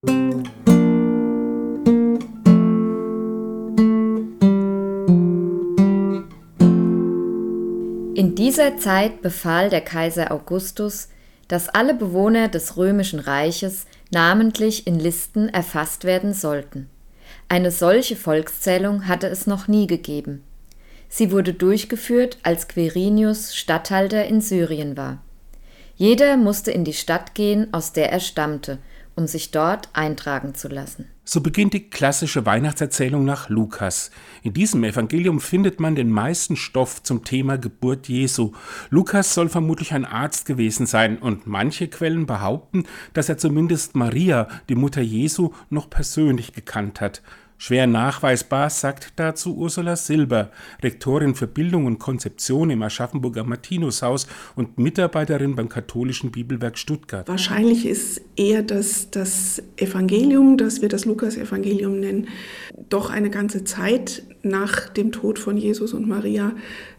In dieser Zeit befahl der Kaiser Augustus, dass alle Bewohner des römischen Reiches namentlich in Listen erfasst werden sollten. Eine solche Volkszählung hatte es noch nie gegeben. Sie wurde durchgeführt, als Quirinius Statthalter in Syrien war. Jeder musste in die Stadt gehen, aus der er stammte, um sich dort eintragen zu lassen. So beginnt die klassische Weihnachtserzählung nach Lukas. In diesem Evangelium findet man den meisten Stoff zum Thema Geburt Jesu. Lukas soll vermutlich ein Arzt gewesen sein und manche Quellen behaupten, dass er zumindest Maria, die Mutter Jesu, noch persönlich gekannt hat. Schwer nachweisbar, sagt dazu Ursula Silber, Rektorin für Bildung und Konzeption im Aschaffenburger Martinushaus und Mitarbeiterin beim katholischen Bibelwerk Stuttgart. Wahrscheinlich ist eher das, das Evangelium, das wir das Lukas-Evangelium nennen, doch eine ganze Zeit nach dem Tod von Jesus und Maria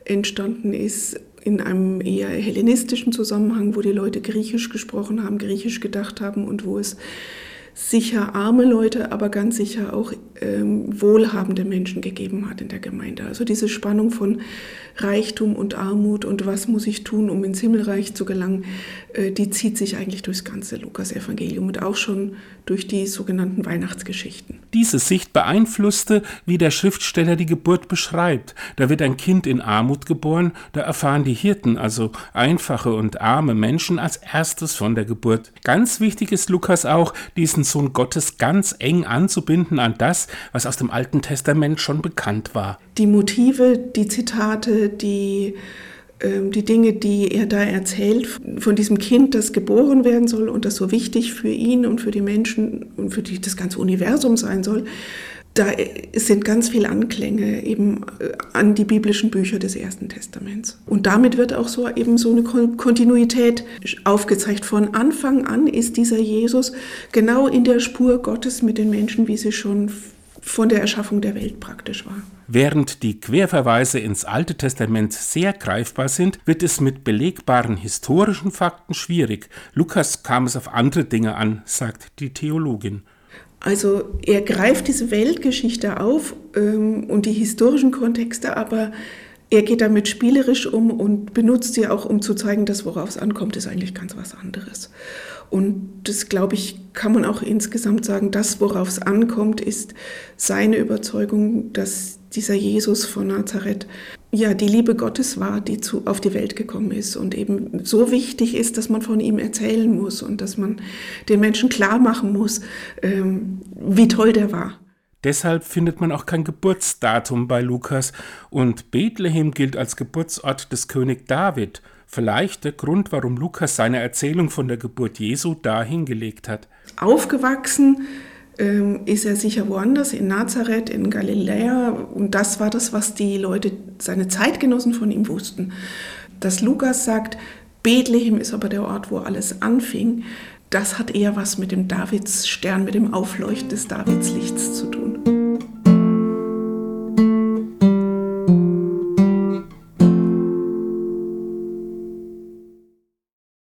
entstanden ist in einem eher hellenistischen Zusammenhang, wo die Leute Griechisch gesprochen haben, Griechisch gedacht haben und wo es sicher arme Leute, aber ganz sicher auch ähm, wohlhabende Menschen gegeben hat in der Gemeinde. Also diese Spannung von Reichtum und Armut und was muss ich tun, um ins Himmelreich zu gelangen, äh, die zieht sich eigentlich durchs ganze Lukas-Evangelium und auch schon durch die sogenannten Weihnachtsgeschichten. Diese Sicht beeinflusste, wie der Schriftsteller die Geburt beschreibt. Da wird ein Kind in Armut geboren, da erfahren die Hirten, also einfache und arme Menschen, als erstes von der Geburt. Ganz wichtig ist Lukas auch, diesen Sohn Gottes ganz eng anzubinden an das, was aus dem Alten Testament schon bekannt war. Die Motive, die Zitate, die ähm, die Dinge, die er da erzählt, von diesem Kind, das geboren werden soll und das so wichtig für ihn und für die Menschen und für die, das ganze Universum sein soll, da sind ganz viele Anklänge eben äh, an die biblischen Bücher des Ersten Testaments. Und damit wird auch so eben so eine Kontinuität aufgezeigt. Von Anfang an ist dieser Jesus genau in der Spur Gottes mit den Menschen, wie sie schon von der Erschaffung der Welt praktisch war. Während die Querverweise ins Alte Testament sehr greifbar sind, wird es mit belegbaren historischen Fakten schwierig. Lukas kam es auf andere Dinge an, sagt die Theologin. Also er greift diese Weltgeschichte auf ähm, und die historischen Kontexte, aber er geht damit spielerisch um und benutzt sie auch, um zu zeigen, dass worauf es ankommt, ist eigentlich ganz was anderes. Und das, glaube ich, kann man auch insgesamt sagen, das, worauf es ankommt, ist seine Überzeugung, dass dieser Jesus von Nazareth ja die Liebe Gottes war, die zu, auf die Welt gekommen ist und eben so wichtig ist, dass man von ihm erzählen muss und dass man den Menschen klar machen muss, ähm, wie toll der war. Deshalb findet man auch kein Geburtsdatum bei Lukas und Bethlehem gilt als Geburtsort des König David. Vielleicht der Grund, warum Lukas seine Erzählung von der Geburt Jesu dahin gelegt hat. Aufgewachsen ist er sicher woanders, in Nazareth, in Galiläa. Und das war das, was die Leute, seine Zeitgenossen von ihm wussten. Dass Lukas sagt, Bethlehem ist aber der Ort, wo alles anfing, das hat eher was mit dem Davidsstern, mit dem Aufleuchten des Davidslichts zu tun.